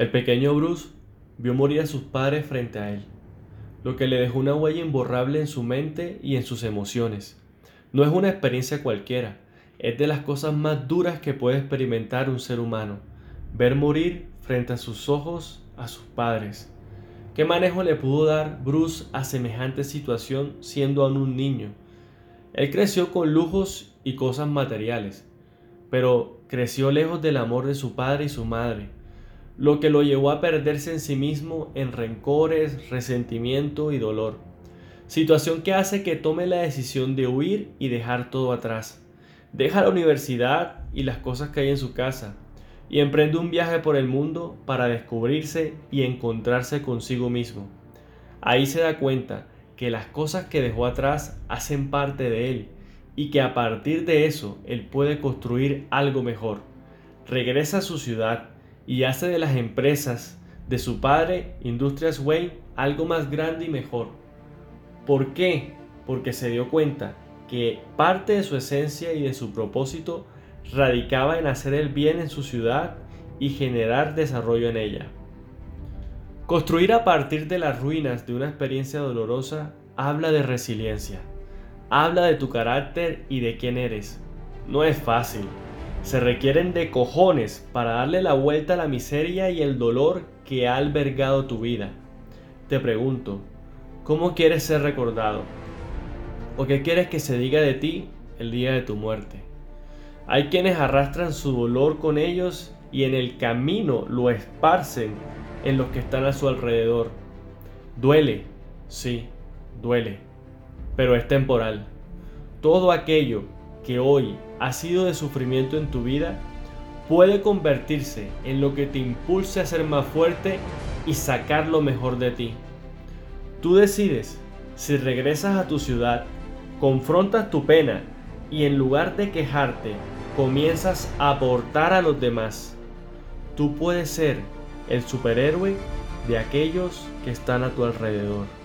El pequeño Bruce vio morir a sus padres frente a él, lo que le dejó una huella imborrable en su mente y en sus emociones. No es una experiencia cualquiera, es de las cosas más duras que puede experimentar un ser humano, ver morir frente a sus ojos a sus padres. ¿Qué manejo le pudo dar Bruce a semejante situación siendo aún un niño? Él creció con lujos y cosas materiales, pero creció lejos del amor de su padre y su madre lo que lo llevó a perderse en sí mismo en rencores, resentimiento y dolor. Situación que hace que tome la decisión de huir y dejar todo atrás. Deja la universidad y las cosas que hay en su casa y emprende un viaje por el mundo para descubrirse y encontrarse consigo mismo. Ahí se da cuenta que las cosas que dejó atrás hacen parte de él y que a partir de eso él puede construir algo mejor. Regresa a su ciudad y hace de las empresas de su padre, Industrias Wayne, algo más grande y mejor. ¿Por qué? Porque se dio cuenta que parte de su esencia y de su propósito radicaba en hacer el bien en su ciudad y generar desarrollo en ella. Construir a partir de las ruinas de una experiencia dolorosa habla de resiliencia, habla de tu carácter y de quién eres. No es fácil, se requieren de cojones para darle la vuelta a la miseria y el dolor que ha albergado tu vida. Te pregunto, ¿cómo quieres ser recordado? ¿O qué quieres que se diga de ti el día de tu muerte? Hay quienes arrastran su dolor con ellos y en el camino lo esparcen en los que están a su alrededor. Duele, sí, duele, pero es temporal. Todo aquello que hoy ha sido de sufrimiento en tu vida puede convertirse en lo que te impulse a ser más fuerte y sacar lo mejor de ti. Tú decides si regresas a tu ciudad, confrontas tu pena y en lugar de quejarte, comienzas a aportar a los demás. Tú puedes ser el superhéroe de aquellos que están a tu alrededor.